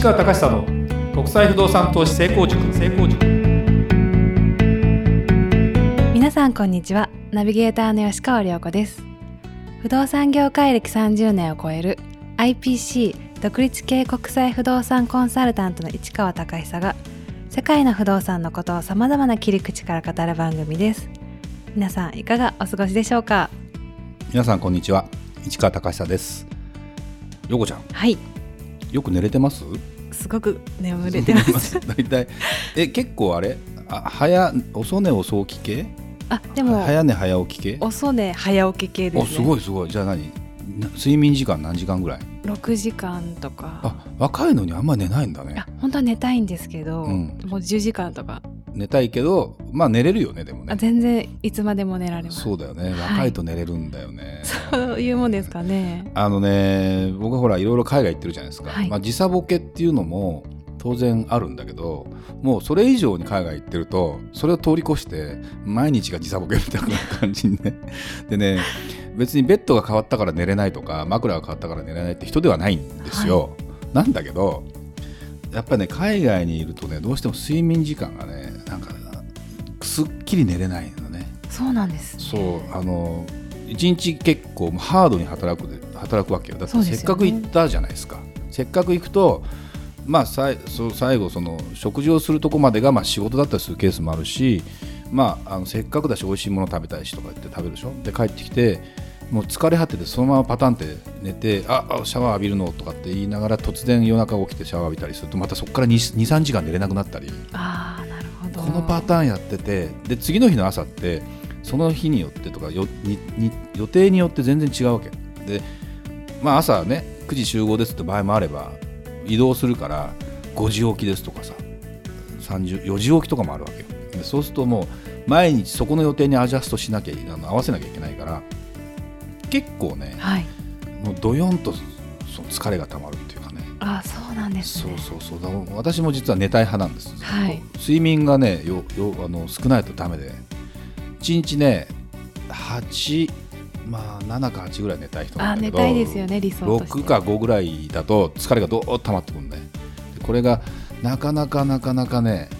市川隆久の国際不動産投資成功塾。成功塾。皆さんこんにちは。ナビゲーターの吉川良子です。不動産業界歴30年を超える IPC 独立系国際不動産コンサルタントの市川隆久が世界の不動産のことをさまざまな切り口から語る番組です。皆さんいかがお過ごしでしょうか？皆さんこんにちは。市川隆久です。よこちゃん。はいよく寝れてます？すごく眠れてます。大体。え結構あれ？あ早遅寝遅起き系？あでも早寝早起き系？遅寝早起き系ですね。おすごいすごい。じゃあ何？な睡眠時間何時間ぐらい？6時間とか。あ若いのにあんま寝ないんだね。いや本当は寝たいんですけど、うん。もう10時間とか寝たいけどまあ寝れるよねでもね。あ全然いつまでも寝られます。そうだよね。はい。若いと寝れるんだよね、そういうもんですかね。あのね僕はほらいろいろ海外行ってるじゃないですか、はい。まあ、時差ボケっていうのも当然あるんだけどもうそれ以上に海外行ってるとそれを通り越して毎日が時差ボケみたいな感じにね。でね別にベッドが変わったから寝れないとか枕が変わったから寝れないって人ではないんですよ、なんだけどやっぱりね海外にいるとねどうしても睡眠時間がねなんかすっきり寝れないのね。そうなんです、ね、そうあの一日結構ハードに働くで働くわけよ。だってせっかく行ったじゃないですか。せっかく行くとまあさいそう最後その食事をするとこまでがまあ仕事だったりするケースもあるしまああのせっかくだし美味しいもの食べたいしとか言って食べるでしょ。で帰ってきてもう疲れ果ててそのままパタンって寝てああシャワー浴びるのとかって言いながら突然夜中起きてシャワー浴びたりするとまたそこから23時間寝れなくなったり。ああなるほど。このパターンやっててで次の日の朝ってその日によってとかよにに予定によって全然違うわけ。でまあ朝ね9時集合ですって場合もあれば移動するから5時起きですとかさ30 4時起きとかもあるわけよ。でそうするともう毎日そこの予定にアジャストしなきゃあの合わせなきゃいけないから結構ねはい。もうどよんとその疲れがたまるっていうかね。あそうなんですそうねそうそう。だから私も実は寝たい派なんです、はい。睡眠がねよよあの少ないとダメで。1日ね8まあ7か8ぐらい寝たい人なあ寝んだけど。たいですよね理想として。6か5ぐらいだと疲れがどーっと溜まってくるんででこれがなかなかなかなかね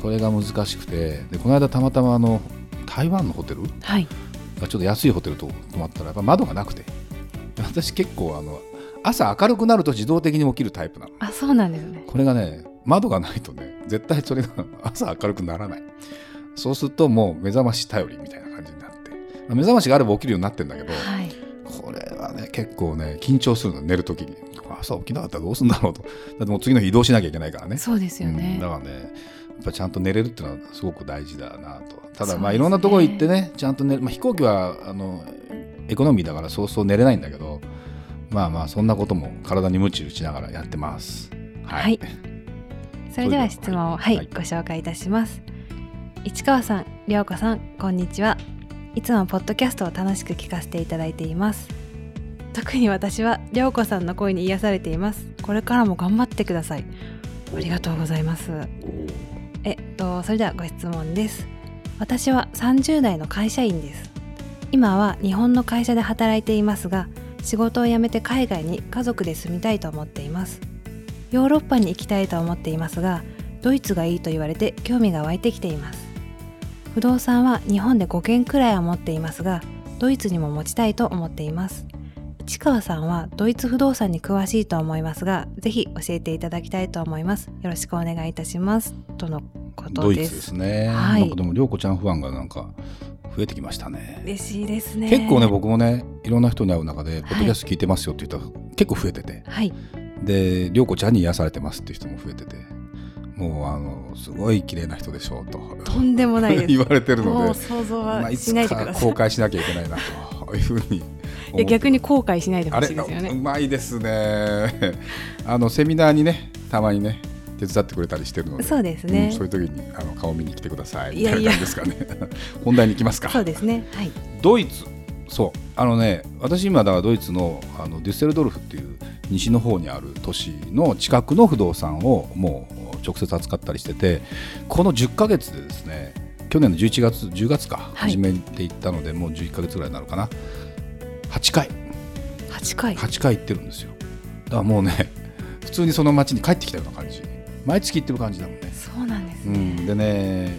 これが難しくて。でこの間たまたまあの台湾のホテルはいちょっと安いホテルと泊まったらやっぱ窓がなくて。私結構あの朝明るくなると自動的に起きるタイプなの。あそうなんですね。これがね窓がないとね絶対それが朝明るくならない。そうするともう目覚まし頼りみたいな感じになって。まあ目覚ましがあれば起きるようになってるんだけど、はい。これはね結構ね緊張するの寝るときに。朝起きなかったらどうするんだろうと。だってもう次の日移動しなきゃいけないからね。そうですようんねだからねぱちゃんと寝れるっていうのはすごく大事だなと。ただまあいろんなところ行ってねちゃんと寝る、まあ、飛行機はあのエコノミーだからそうそう寝れないんだけどまあまあそんなことも体に鞭打ちながらやってます。はい。それでは質問をはい、はいご紹介いたします。市川さん涼子さんこんにちは。いつもポッドキャストを楽しく聞かせていただいています。特に私は涼子さんの声に癒されています。これからも頑張ってください。ありがとうございますえっとそれではご質問です。私は30代の会社員です。今は日本の会社で働いていますが仕事を辞めて海外に家族で住みたいと思っています。ヨーロッパに行きたいと思っていますがドイツがいいと言われて興味が湧いてきています。不動産は日本で5軒くらいは持っていますがドイツにも持ちたいと思っています。市川さんはドイツ不動産に詳しいと思いますがぜひ教えていただきたいと思います。よろしくお願いいたします。とのことドイツですですね、はい。なんかでも涼子ちゃんファンがなんか増えてきましたね。嬉しいですね。結構ね僕もねいろんな人に会う中で「ポッドキャスト聞いてますよ」って言ったら結構増えてて。はい。で涼子ちゃんに癒されてますっていう人も増えてて。もうあのすごい綺麗な人でしょうと。とんでもないです。言われてるもうので、想像まあ、はいしつないでください。か公開しなきゃいけないなと。いうふうにいや逆に後悔しないでほしいですよね。まいですね。あのセミナーにねたまにね手伝ってくれたりしてるので。そうですね。んそういう時にあの顔見に来てください。みいやいや。たいな感じですかね。本題に行きますか。そうですね。はい。ドイツ。そう。あのね私今だからドイツのあのデュッセルドルフっていう西の方にある都市の近くの不動産をもう直接扱ったりしててこの10ヶ月でですね去年の11月10月かはい。始めていったので、もう11ヶ月ぐらいになるかな8回。8回。8回行ってるんですよ。だからもうね 普通にその町に帰ってきたような感じ。毎月行ってる感じだもんね。そうなんですね、うん、でね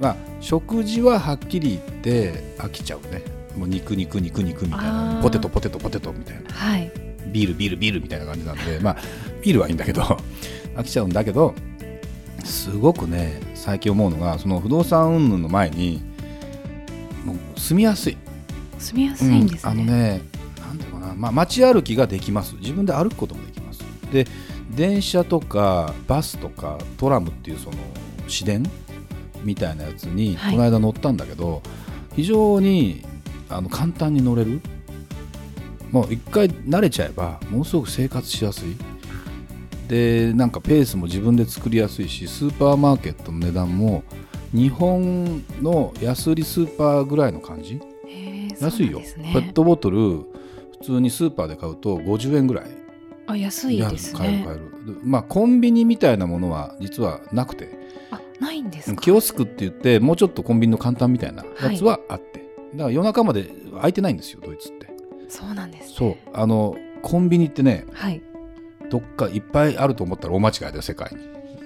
まあ食事ははっきり言って飽きちゃうね。もう肉肉肉肉みたいあなー。ポテトポテトポテトみたいな。はい。ビールビールビールみたいな感じなんで。まあビールはいいんだけど 飽きちゃうんだけどすごくね最近思うのがその不動産云々の前にもう住みやすい住みやすいんですね、うんあのねなんていうのかな、まあ、街歩きができます。自分で歩くこともできます。で電車とかバスとかトラムっていうその市電みたいなやつにはい。この間乗ったんだけど、非常にあの簡単に乗れる。もう一回慣れちゃえばものすごく生活しやすい。でなんかペースも自分で作りやすいしスーパーマーケットの値段も日本の安売りスーパーぐらいの感じ安いよ、ねペットボトル普通にスーパーで買うと50円ぐらい。あ安いですね。買える買える。でまあコンビニみたいなものは実はなくて。あないんですか？キオスクって言ってもうちょっとコンビニの簡単みたいなやつはあって、だから夜中まで空いてないんですよドイツって。そうなんですね。そう。あのコンビニってねはい。どっかいっぱいあると思ったら大間違いだよ世界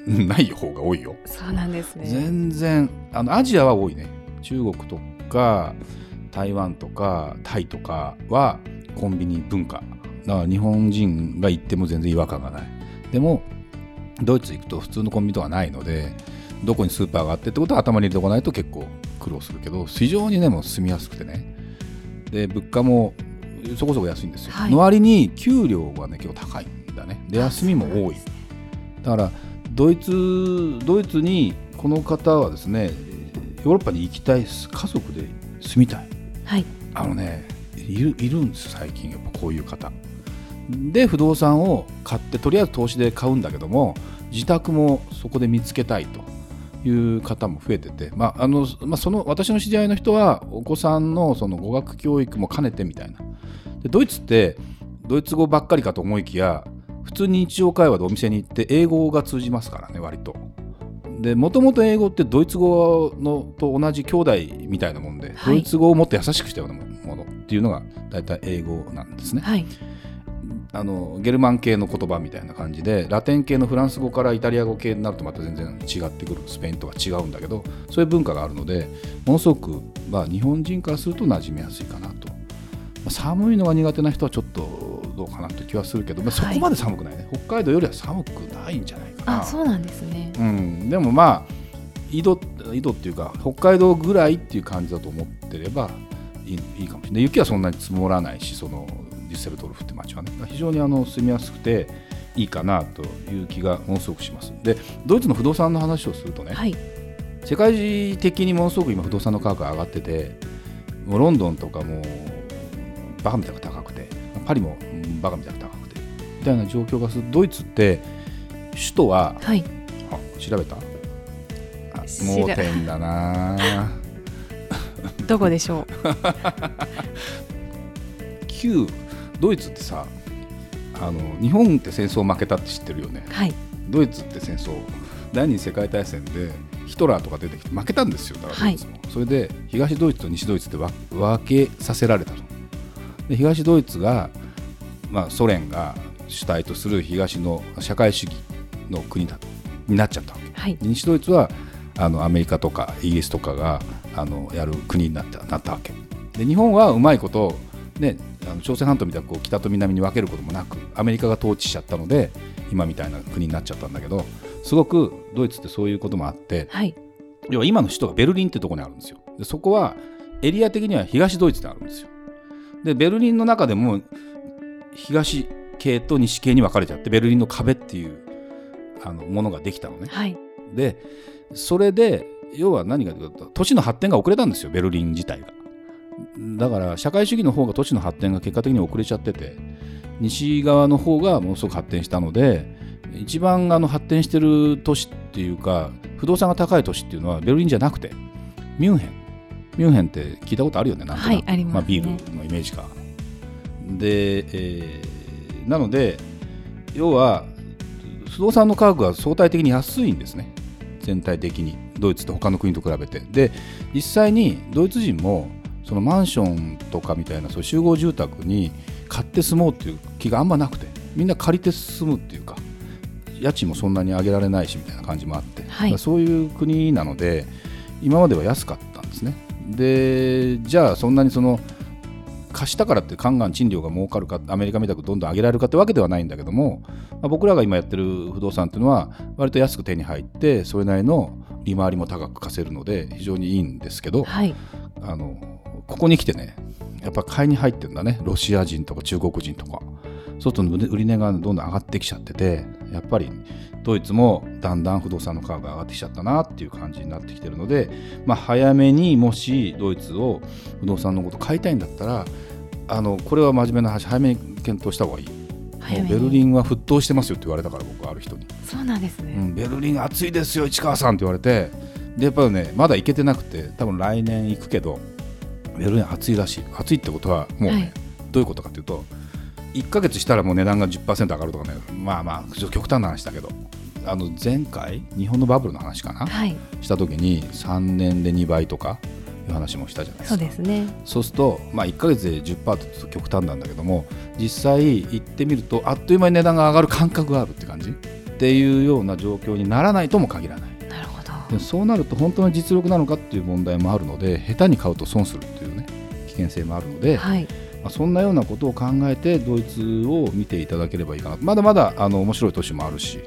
に。う んない方が多いよ。そうなんですね。全然あのアジアは多いね。中国とか台湾とかタイとかはコンビニ文化。だから日本人が行っても全然違和感がない。でもドイツ行くと普通のコンビニとかないのでどこにスーパーがあってってことは頭に入れておかないと結構苦労するけど非常にねもう住みやすくてね。で物価もそこそこ安いんですよ、はい。の割に給料はね結構高いんだね。で休みも多い。あだからドイツドイツにこの方はですねヨーロッパに行きたい家族で住みたいはい。あのねいるいるんです最近やっぱこういう方。で不動産を買ってとりあえず投資で買うんだけども自宅もそこで見つけたいと。いう方も増えてて、まああのまあ、その私の知り合いの人はお子さんのその語学教育も兼ねてみたいな。でドイツってドイツ語ばっかりかと思いきや普通に日常会話でお店に行って英語が通じますからね割と。でもともと英語ってドイツ語のと同じ兄弟みたいなもんで、はいドイツ語をもっと優しくしたようなものっていうのが大体英語なんですね。はいあのゲルマン系の言葉みたいな感じでラテン系のフランス語からイタリア語系になるとまた全然違ってくるスペインとか違うんだけどそういう文化があるのでものすごく、まあ、日本人からすると馴染みやすいかなと、まあ寒いのが苦手な人はちょっとどうかなという気はするけど、まあ、そこまで寒くないね、北海道よりは寒くないんじゃない。あそうなんですね。うん、でもまあ井戸井戸っていうか北海道ぐらいっていう感じだと思ってればいいいいかもしれない。雪はそんなに積もらないしそのデュッセルドルフって街はね。非常にあの住みやすくていいかなという気がものすごくします。でドイツの不動産の話をするとね、はい。世界的にものすごく今不動産の価格が上がっててもうロンドンとかもバカみたいな高くてパリもうんバカみたいな高くてみたいな状況がする。ドイツって首都ははい。あ調べた？盲点だな。どこでしょう？旧ドイツってさあの日本って戦争負けたって知ってるよね。はい。ドイツって戦争第二次世界大戦でヒトラーとか出てきて負けたんですよだからドイツも、それで東ドイツと西ドイツってわ分けさせられたので東ドイツが、まあ、ソ連が主体とする東の社会主義の国だになっちゃったわけ。はい。で西ドイツはあのアメリカとかイギリスとかがあのやる国になったなったわけ。で日本はうまいこと、ね、あの朝鮮半島みたいなこう北と南に分けることもなくアメリカが統治しちゃったので今みたいな国になっちゃったんだけどすごくドイツってそういうこともあってはい。要は今の首都がベルリンってところにあるんですよ。でそこはエリア的には東ドイツであるんですよ。でベルリンの中でも東系と西系に分かれちゃってベルリンの壁っていうあのものができたのね。はい。でそれで要は何かというと都市の発展が遅れたんですよベルリン自体が。だから社会主義の方が都市の発展が結果的に遅れちゃってて西側の方がものすごく発展したので一番あの発展してる都市っていうか不動産が高い都市っていうのはベルリンじゃなくてミュンヘン。ミュンヘンって聞いたことあるよねなんとなく。はいありますね。あ、ビールのイメージか。で、えーなので要は不動産の価格が相対的に安いんですね。全体的に。ドイツと他の国と比べて。で実際にドイツ人もそのマンションとかみたいなそういう集合住宅に買って住もうっていう気があんまなくて。みんな借りて住むっていうか家賃もそんなに上げられないしみたいな感じもあって、はい。そういう国なので今までは安かったんですね。でじゃあそんなにその貸したからってカンガン賃料が儲かるかアメリカみたくどんどん上げられるかってわけではないんだけども、まあ僕らが今やってる不動産っていうのは割と安く手に入ってそれなりの利回りも高く貸せるので非常にいいんですけど、はい。あのここに来てねやっぱ買いに入ってるんだね。ロシア人とか中国人とかそうすると売り値がどんどん上がってきちゃっててやっぱりドイツもだんだん不動産の価格が上がってきちゃったなっていう感じになってきてるので、まあ、早めにもしドイツを不動産のこと買いたいんだったらあのこれは真面目な話早めに検討した方がいい。ベルリンは沸騰してますよって言われたから僕ある人に、そうなんですね、うん、ベルリン暑いですよ市川さんって言われて。でやっぱりねまだ行けてなくて多分来年行くけどベルリン暑いらしい。暑いってことはもうね、はい。どういうことかというと1ヶ月したらもう値段が10%上がるとかね。まあまあ極端な話だけど。あの前回日本のバブルの話かな、はい。した時に3年で2倍とかいう話もしたじゃないですか。そうですね。そうすると、まあ、1ヶ月で10%ってと極端なんだけども実際行ってみるとあっという間に値段が上がる感覚があるって感じ？っていうような状況にならないとも限らない。なるほど。でそうなると本当に実力なのかっていう問題もあるので下手に買うと損するっていうね危険性もあるので、はいまあ、そんなようなことを考えてドイツを見ていただければいいかな。まだまだあの面白い都市もあるし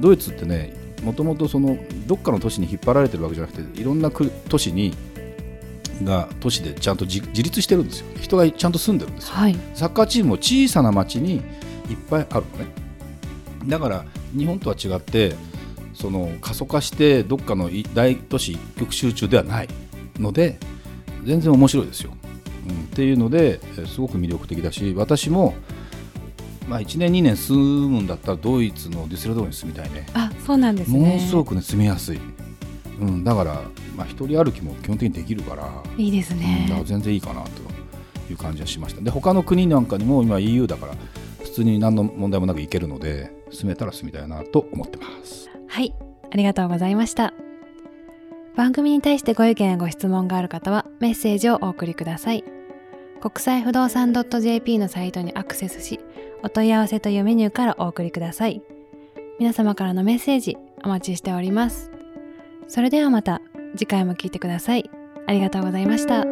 ドイツってねもともとそのどっかの都市に引っ張られてるわけじゃなくていろんな国都市にが都市でちゃんと自自立してるんですよ。人がちゃんと住んでるんですよ。はい。サッカーチームも小さな町にいっぱいあるのね。だから日本とは違ってその過疎化してどっかのい大都市一極集中ではないので全然面白いですよ、うん、っていうのでえーすごく魅力的だし私も、まあ、1年2年住むんだったらドイツのデュッセルドルフに住みたいね。あそうなんですね。ものすごくね住みやすい、うん、だから、まあ、一人歩きも基本的にできるからいいですうんだからね全然いいかなという感じはしました。で他の国なんかにも今 EU だから普通に何の問題もなく行けるので住めたら住みたいなと思ってます。はいありがとうございました。番組に対してご意見やご質問がある方はメッセージをお送りください国際不動産 .jp のサイトにアクセスしお問い合わせというメニューからお送りください。皆様からのメッセージお待ちしております。それではまた次回も聴いてください。ありがとうございました。